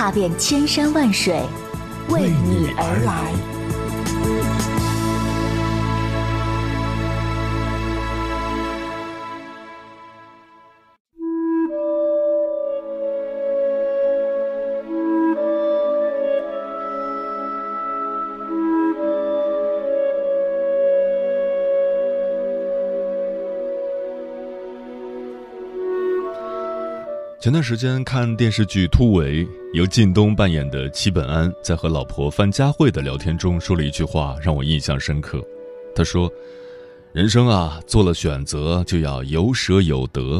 踏遍千山万水，为你而来。前段时间看电视剧《突围》，由靳东扮演的齐本安在和老婆范佳慧的聊天中说了一句话，让我印象深刻。他说：“人生啊，做了选择就要有舍有得。”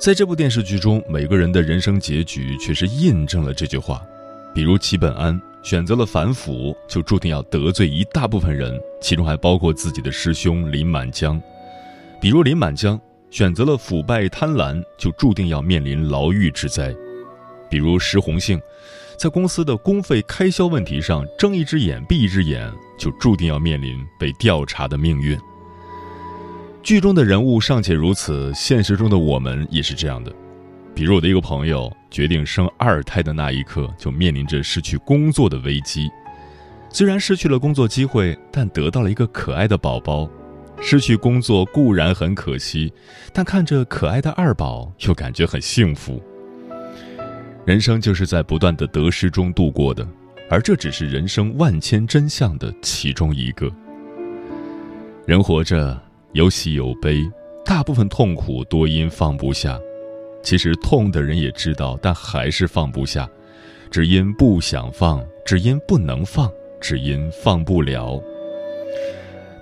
在这部电视剧中，每个人的人生结局却是印证了这句话。比如齐本安选择了反腐，就注定要得罪一大部分人，其中还包括自己的师兄林满江。比如林满江。选择了腐败贪婪，就注定要面临牢狱之灾。比如石红杏，在公司的公费开销问题上睁一只眼闭一只眼，就注定要面临被调查的命运。剧中的人物尚且如此，现实中的我们也是这样的。比如我的一个朋友决定生二胎的那一刻，就面临着失去工作的危机。虽然失去了工作机会，但得到了一个可爱的宝宝。失去工作固然很可惜，但看着可爱的二宝，又感觉很幸福。人生就是在不断的得失中度过的，而这只是人生万千真相的其中一个。人活着有喜有悲，大部分痛苦多因放不下。其实痛的人也知道，但还是放不下，只因不想放，只因不能放，只因放不了。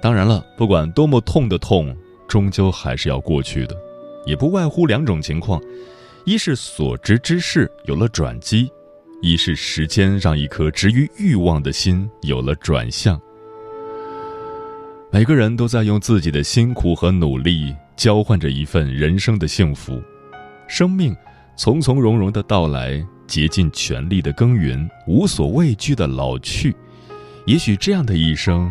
当然了，不管多么痛的痛，终究还是要过去的，也不外乎两种情况：一是所执之事有了转机，一是时间让一颗执于欲望的心有了转向。每个人都在用自己的辛苦和努力交换着一份人生的幸福，生命从从容容的到来，竭尽全力的耕耘，无所畏惧的老去。也许这样的一生。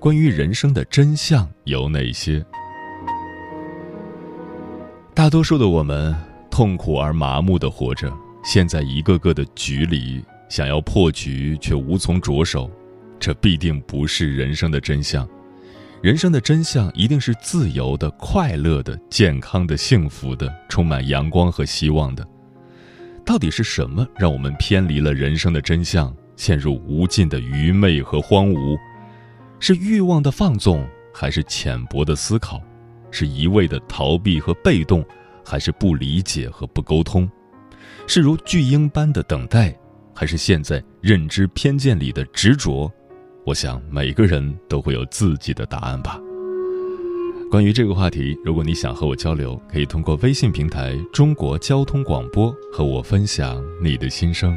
关于人生的真相有哪些？大多数的我们痛苦而麻木的活着，陷在一个个的局里，想要破局却无从着手，这必定不是人生的真相。人生的真相一定是自由的、快乐的、健康的、幸福的、充满阳光和希望的。到底是什么让我们偏离了人生的真相，陷入无尽的愚昧和荒芜？是欲望的放纵，还是浅薄的思考？是一味的逃避和被动，还是不理解和不沟通？是如巨婴般的等待，还是陷在认知偏见里的执着？我想每个人都会有自己的答案吧。关于这个话题，如果你想和我交流，可以通过微信平台“中国交通广播”和我分享你的心声。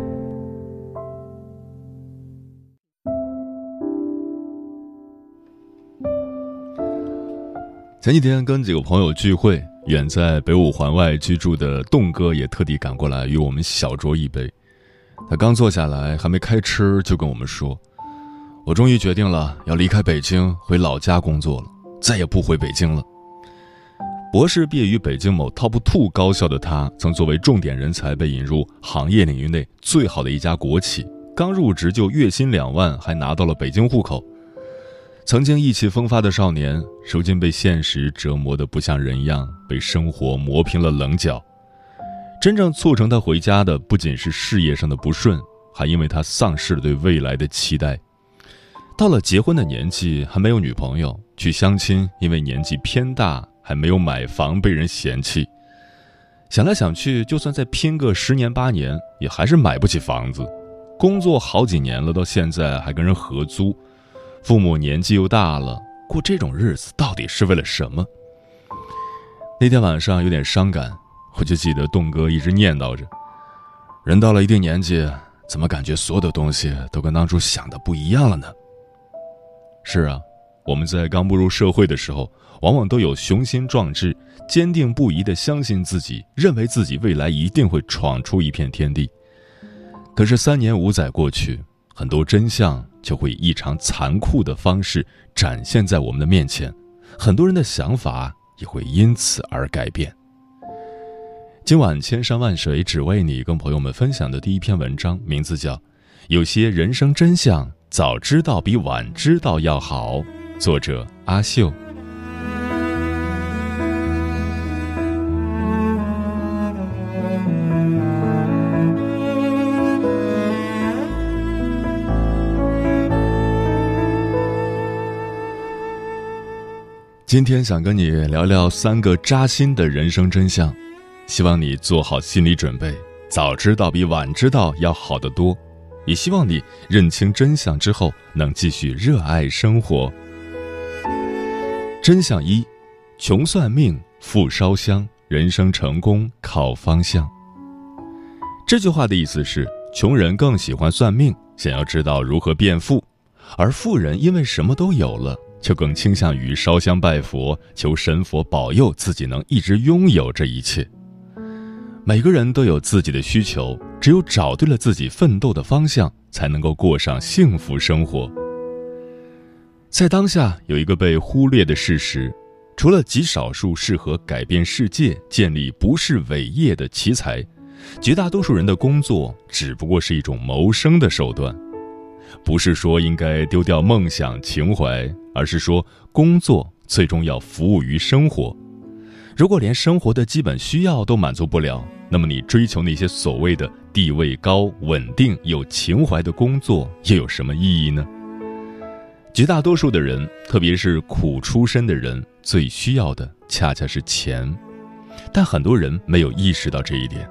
前几天跟几个朋友聚会，远在北五环外居住的栋哥也特地赶过来与我们小酌一杯。他刚坐下来，还没开吃，就跟我们说：“我终于决定了，要离开北京，回老家工作了，再也不回北京了。”博士毕业于北京某 Top Two 高校的他，曾作为重点人才被引入行业领域内最好的一家国企，刚入职就月薪两万，还拿到了北京户口。曾经意气风发的少年，如今被现实折磨得不像人样，被生活磨平了棱角。真正促成他回家的，不仅是事业上的不顺，还因为他丧失了对未来的期待。到了结婚的年纪，还没有女朋友；去相亲，因为年纪偏大，还没有买房，被人嫌弃。想来想去，就算再拼个十年八年，也还是买不起房子。工作好几年了，到现在还跟人合租。父母年纪又大了，过这种日子到底是为了什么？那天晚上有点伤感，我就记得栋哥一直念叨着：“人到了一定年纪，怎么感觉所有的东西都跟当初想的不一样了呢？”是啊，我们在刚步入社会的时候，往往都有雄心壮志，坚定不移的相信自己，认为自己未来一定会闯出一片天地。可是三年五载过去，很多真相。就会以异常残酷的方式展现在我们的面前，很多人的想法也会因此而改变。今晚千山万水只为你，跟朋友们分享的第一篇文章，名字叫《有些人生真相早知道比晚知道要好》，作者阿秀。今天想跟你聊聊三个扎心的人生真相，希望你做好心理准备，早知道比晚知道要好得多。也希望你认清真相之后能继续热爱生活。真相一：穷算命，富烧香，人生成功靠方向。这句话的意思是，穷人更喜欢算命，想要知道如何变富，而富人因为什么都有了。就更倾向于烧香拜佛，求神佛保佑自己能一直拥有这一切。每个人都有自己的需求，只有找对了自己奋斗的方向，才能够过上幸福生活。在当下，有一个被忽略的事实：除了极少数适合改变世界、建立不是伟业的奇才，绝大多数人的工作只不过是一种谋生的手段。不是说应该丢掉梦想情怀，而是说工作最终要服务于生活。如果连生活的基本需要都满足不了，那么你追求那些所谓的地位高、稳定、有情怀的工作又有什么意义呢？绝大多数的人，特别是苦出身的人，最需要的恰恰是钱，但很多人没有意识到这一点，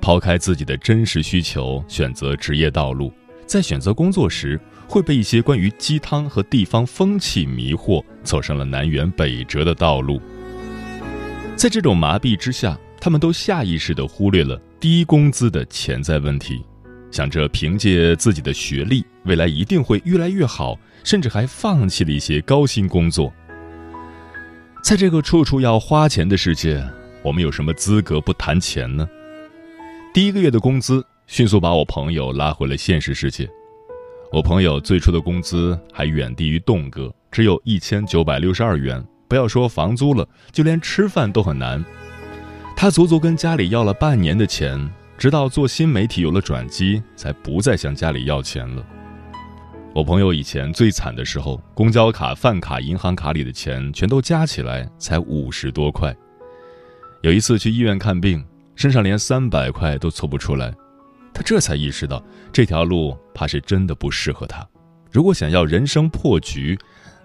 抛开自己的真实需求，选择职业道路。在选择工作时，会被一些关于鸡汤和地方风气迷惑，走上了南辕北辙的道路。在这种麻痹之下，他们都下意识地忽略了低工资的潜在问题，想着凭借自己的学历，未来一定会越来越好，甚至还放弃了一些高薪工作。在这个处处要花钱的世界，我们有什么资格不谈钱呢？第一个月的工资。迅速把我朋友拉回了现实世界。我朋友最初的工资还远低于栋哥，只有一千九百六十二元。不要说房租了，就连吃饭都很难。他足足跟家里要了半年的钱，直到做新媒体有了转机，才不再向家里要钱了。我朋友以前最惨的时候，公交卡、饭卡、银行卡里的钱全都加起来才五十多块。有一次去医院看病，身上连三百块都凑不出来。他这才意识到，这条路怕是真的不适合他。如果想要人生破局，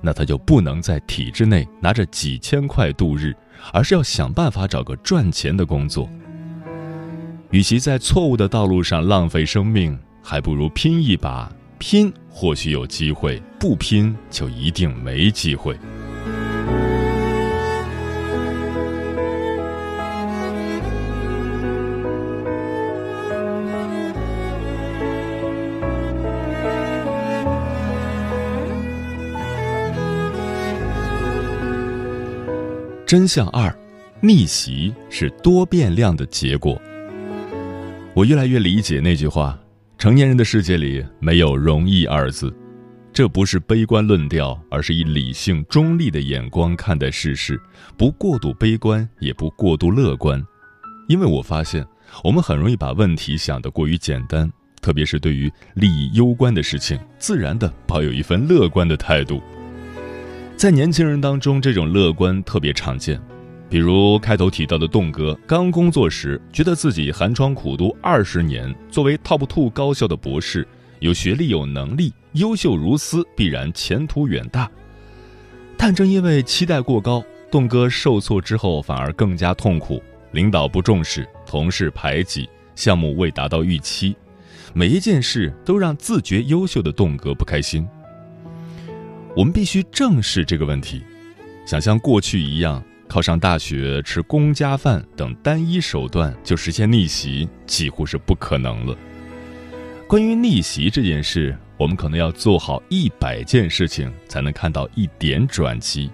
那他就不能在体制内拿着几千块度日，而是要想办法找个赚钱的工作。与其在错误的道路上浪费生命，还不如拼一把。拼或许有机会，不拼就一定没机会。真相二：逆袭是多变量的结果。我越来越理解那句话：成年人的世界里没有容易二字。这不是悲观论调，而是以理性中立的眼光看待世事，不过度悲观，也不过度乐观。因为我发现，我们很容易把问题想得过于简单，特别是对于利益攸关的事情，自然的抱有一份乐观的态度。在年轻人当中，这种乐观特别常见，比如开头提到的栋哥，刚工作时觉得自己寒窗苦读二十年，作为 top two 高校的博士，有学历有能力，优秀如斯，必然前途远大。但正因为期待过高，栋哥受挫之后反而更加痛苦，领导不重视，同事排挤，项目未达到预期，每一件事都让自觉优秀的栋哥不开心。我们必须正视这个问题，想像过去一样考上大学、吃公家饭等单一手段就实现逆袭，几乎是不可能了。关于逆袭这件事，我们可能要做好一百件事情，才能看到一点转机。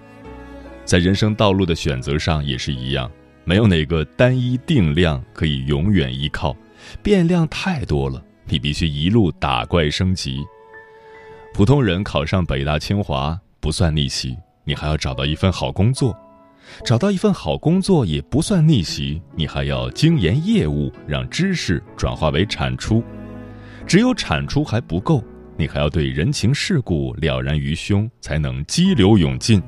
在人生道路的选择上也是一样，没有哪个单一定量可以永远依靠，变量太多了，你必须一路打怪升级。普通人考上北大清华不算逆袭，你还要找到一份好工作；找到一份好工作也不算逆袭，你还要精研业务，让知识转化为产出。只有产出还不够，你还要对人情世故了然于胸，才能激流勇进。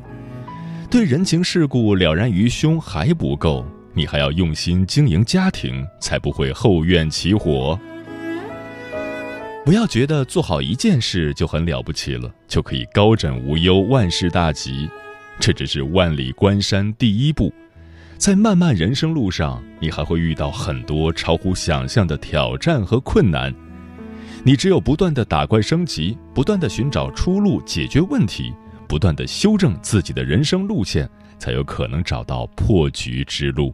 对人情世故了然于胸还不够，你还要用心经营家庭，才不会后院起火。不要觉得做好一件事就很了不起了，就可以高枕无忧、万事大吉。这只是万里关山第一步，在漫漫人生路上，你还会遇到很多超乎想象的挑战和困难。你只有不断的打怪升级，不断的寻找出路、解决问题，不断的修正自己的人生路线，才有可能找到破局之路。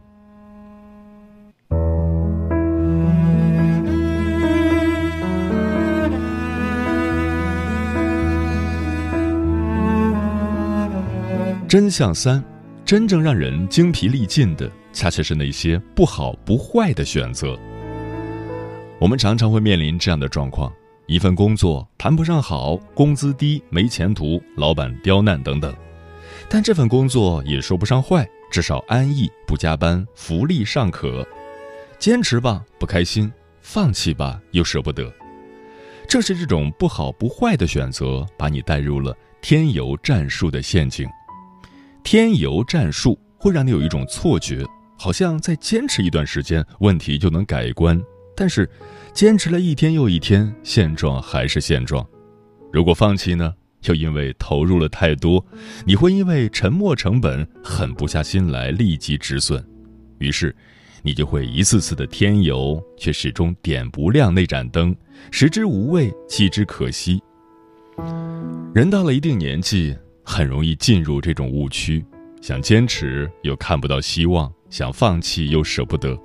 真相三：真正让人精疲力尽的，恰恰是那些不好不坏的选择。我们常常会面临这样的状况：一份工作谈不上好，工资低，没前途，老板刁难等等；但这份工作也说不上坏，至少安逸，不加班，福利尚可。坚持吧，不开心；放弃吧，又舍不得。正是这种不好不坏的选择，把你带入了添油战术的陷阱。添油战术会让你有一种错觉，好像再坚持一段时间，问题就能改观。但是，坚持了一天又一天，现状还是现状。如果放弃呢？又因为投入了太多，你会因为沉没成本狠不下心来立即止损，于是，你就会一次次的添油，却始终点不亮那盏灯，食之无味，弃之可惜。人到了一定年纪。很容易进入这种误区，想坚持又看不到希望，想放弃又舍不得。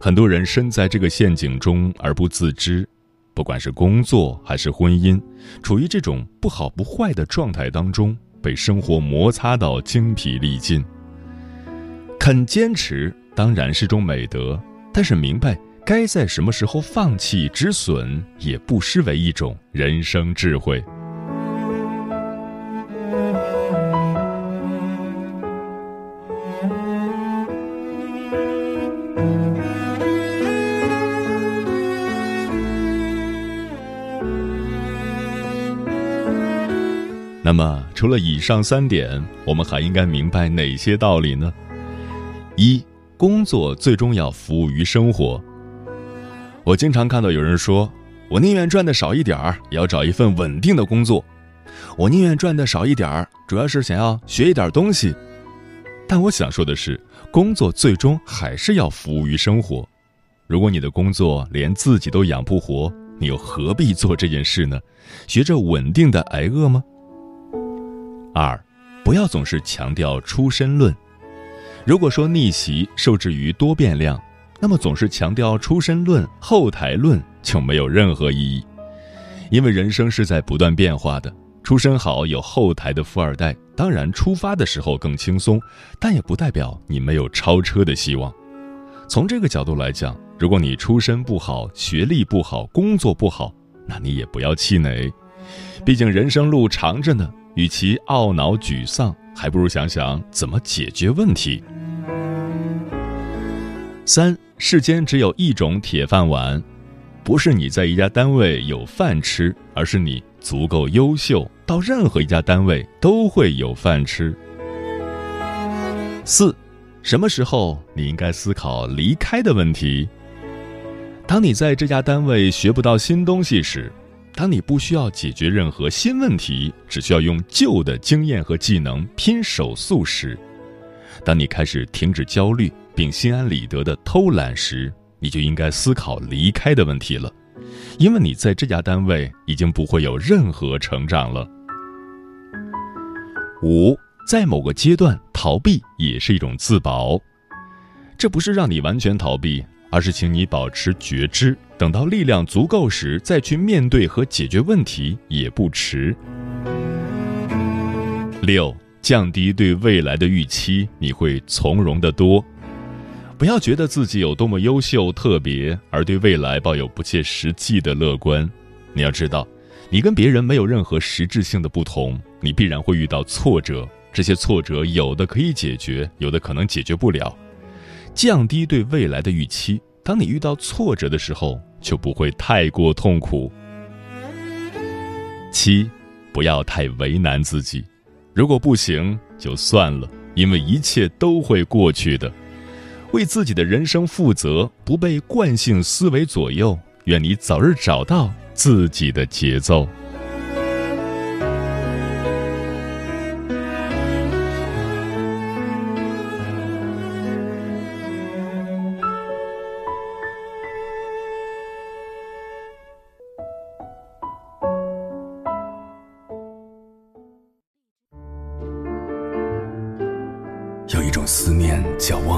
很多人身在这个陷阱中而不自知，不管是工作还是婚姻，处于这种不好不坏的状态当中，被生活摩擦到精疲力尽。肯坚持当然是种美德，但是明白该在什么时候放弃止损，也不失为一种人生智慧。那么，除了以上三点，我们还应该明白哪些道理呢？一、工作最终要服务于生活。我经常看到有人说：“我宁愿赚的少一点儿，也要找一份稳定的工作。”我宁愿赚的少一点儿，主要是想要学一点东西。但我想说的是，工作最终还是要服务于生活。如果你的工作连自己都养不活，你又何必做这件事呢？学着稳定的挨饿吗？二，不要总是强调出身论。如果说逆袭受制于多变量，那么总是强调出身论、后台论就没有任何意义。因为人生是在不断变化的，出身好有后台的富二代，当然出发的时候更轻松，但也不代表你没有超车的希望。从这个角度来讲，如果你出身不好、学历不好、工作不好，那你也不要气馁，毕竟人生路长着呢。与其懊恼沮丧，还不如想想怎么解决问题。三，世间只有一种铁饭碗，不是你在一家单位有饭吃，而是你足够优秀，到任何一家单位都会有饭吃。四，什么时候你应该思考离开的问题？当你在这家单位学不到新东西时，当你不需要解决任何新问题，只需要用旧的经验和技能拼手速时，当你开始停止焦虑。并心安理得的偷懒时，你就应该思考离开的问题了，因为你在这家单位已经不会有任何成长了。五，在某个阶段逃避也是一种自保，这不是让你完全逃避，而是请你保持觉知，等到力量足够时再去面对和解决问题也不迟。六，降低对未来的预期，你会从容的多。不要觉得自己有多么优秀、特别，而对未来抱有不切实际的乐观。你要知道，你跟别人没有任何实质性的不同，你必然会遇到挫折。这些挫折有的可以解决，有的可能解决不了。降低对未来的预期，当你遇到挫折的时候，就不会太过痛苦。七，不要太为难自己。如果不行，就算了，因为一切都会过去的。为自己的人生负责，不被惯性思维左右。愿你早日找到自己的节奏。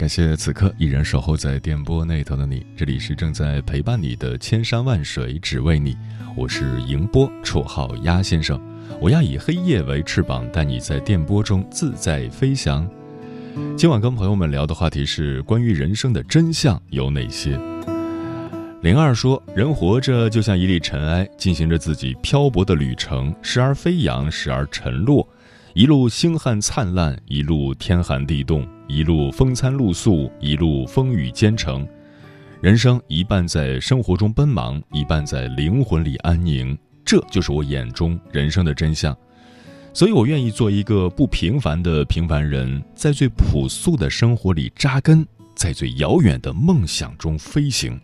感谢此刻依然守候在电波那头的你，这里是正在陪伴你的千山万水只为你，我是迎波，绰号鸭先生。我要以黑夜为翅膀，带你在电波中自在飞翔。今晚跟朋友们聊的话题是关于人生的真相有哪些。零二说，人活着就像一粒尘埃，进行着自己漂泊的旅程，时而飞扬，时而沉落。一路星汉灿烂，一路天寒地冻，一路风餐露宿，一路风雨兼程。人生一半在生活中奔忙，一半在灵魂里安宁。这就是我眼中人生的真相。所以我愿意做一个不平凡的平凡人，在最朴素的生活里扎根，在最遥远的梦想中飞行。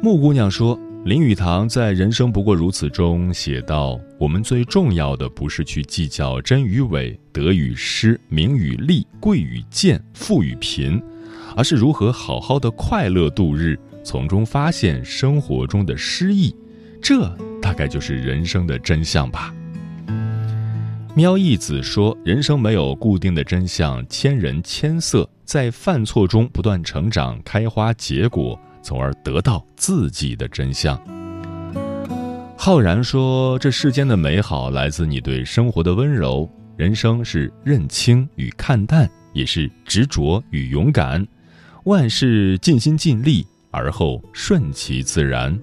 木姑娘说。林语堂在《人生不过如此》中写道：“我们最重要的不是去计较真与伪、得与失、名与利、贵与贱、富与贫，而是如何好好的快乐度日，从中发现生活中的诗意。这大概就是人生的真相吧。”喵义子说：“人生没有固定的真相，千人千色，在犯错中不断成长，开花结果。”从而得到自己的真相。浩然说：“这世间的美好来自你对生活的温柔。人生是认清与看淡，也是执着与勇敢。万事尽心尽力，而后顺其自然。”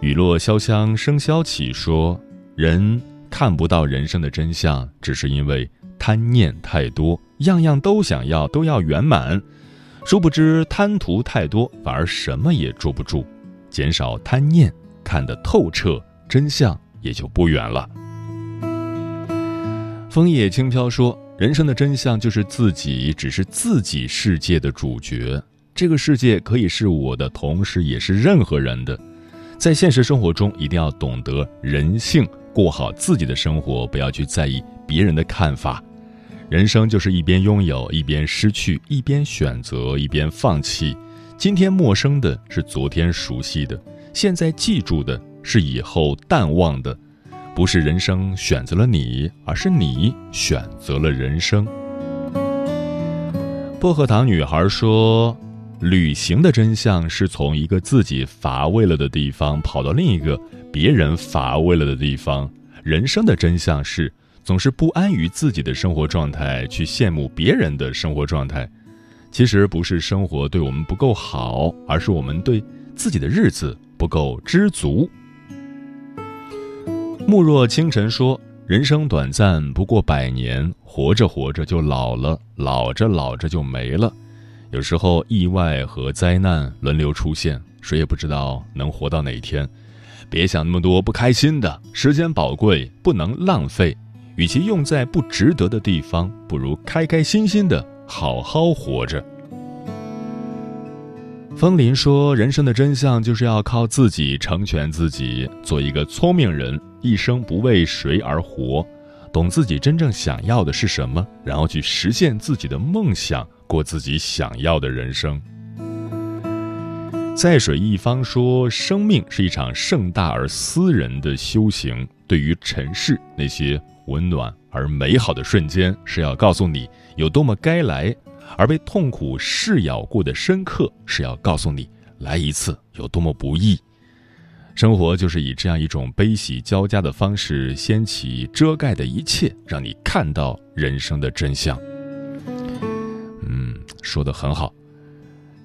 雨落潇湘笙箫起说，人看不到人生的真相，只是因为贪念太多，样样都想要，都要圆满。殊不知贪图太多，反而什么也捉不住。减少贪念，看得透彻，真相也就不远了。枫叶轻飘说：“人生的真相就是自己只是自己世界的主角，这个世界可以是我的，同时也是任何人的。在现实生活中，一定要懂得人性，过好自己的生活，不要去在意别人的看法。人生就是一边拥有，一边失去，一边选择，一边放弃。今天陌生的是昨天熟悉的，现在记住的是以后淡忘的。”不是人生选择了你，而是你选择了人生。薄荷糖女孩说：“旅行的真相是从一个自己乏味了的地方跑到另一个别人乏味了的地方。人生的真相是总是不安于自己的生活状态，去羡慕别人的生活状态。其实不是生活对我们不够好，而是我们对自己的日子不够知足。”暮若清晨说：“人生短暂，不过百年。活着活着就老了，老着老着就没了。有时候意外和灾难轮流出现，谁也不知道能活到哪天。别想那么多不开心的，时间宝贵，不能浪费。与其用在不值得的地方，不如开开心心的好好活着。”风林说：“人生的真相就是要靠自己成全自己，做一个聪明人，一生不为谁而活，懂自己真正想要的是什么，然后去实现自己的梦想，过自己想要的人生。”在水一方说：“生命是一场盛大而私人的修行，对于尘世那些温暖而美好的瞬间，是要告诉你有多么该来。”而被痛苦噬咬过的深刻，是要告诉你，来一次有多么不易。生活就是以这样一种悲喜交加的方式，掀起遮盖的一切，让你看到人生的真相。嗯，说的很好。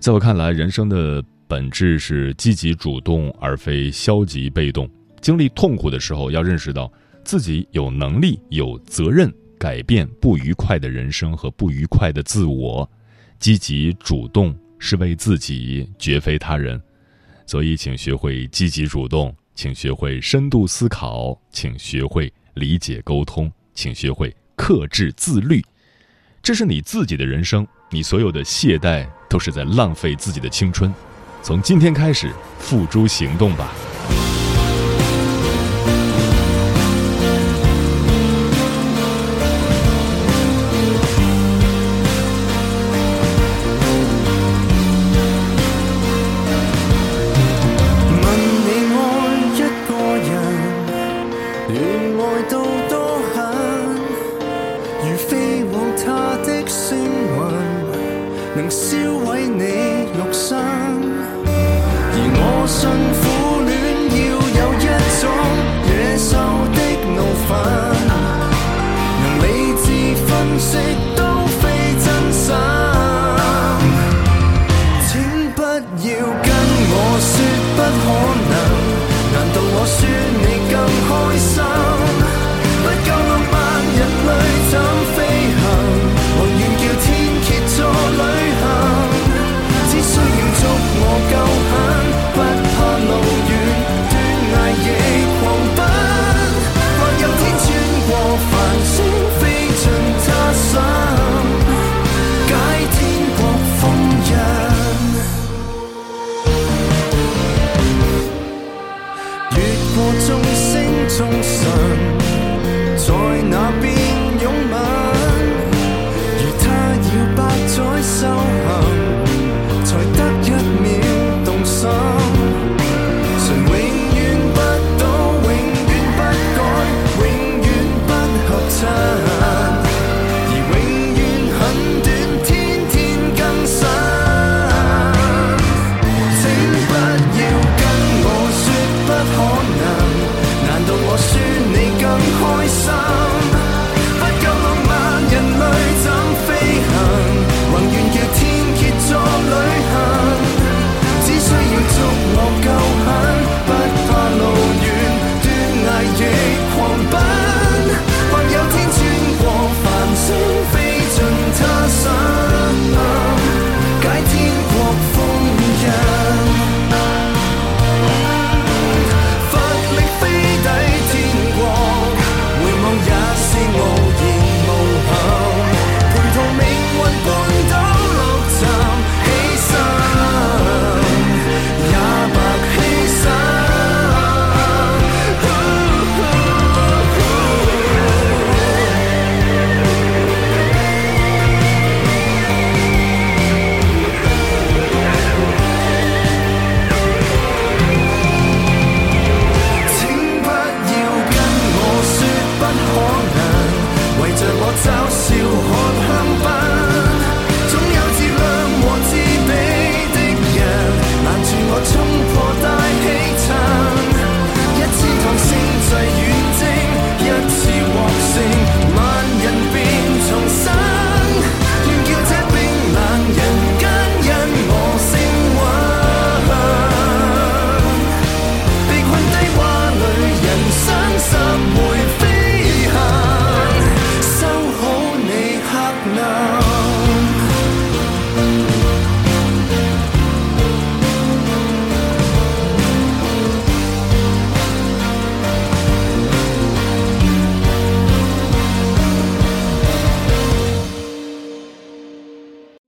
在我看来，人生的本质是积极主动，而非消极被动。经历痛苦的时候，要认识到自己有能力、有责任。改变不愉快的人生和不愉快的自我，积极主动是为自己，绝非他人。所以，请学会积极主动，请学会深度思考，请学会理解沟通，请学会克制自律。这是你自己的人生，你所有的懈怠都是在浪费自己的青春。从今天开始，付诸行动吧。能烧毁你肉身而我信苦恋要有一种野兽的怒愤能理智分析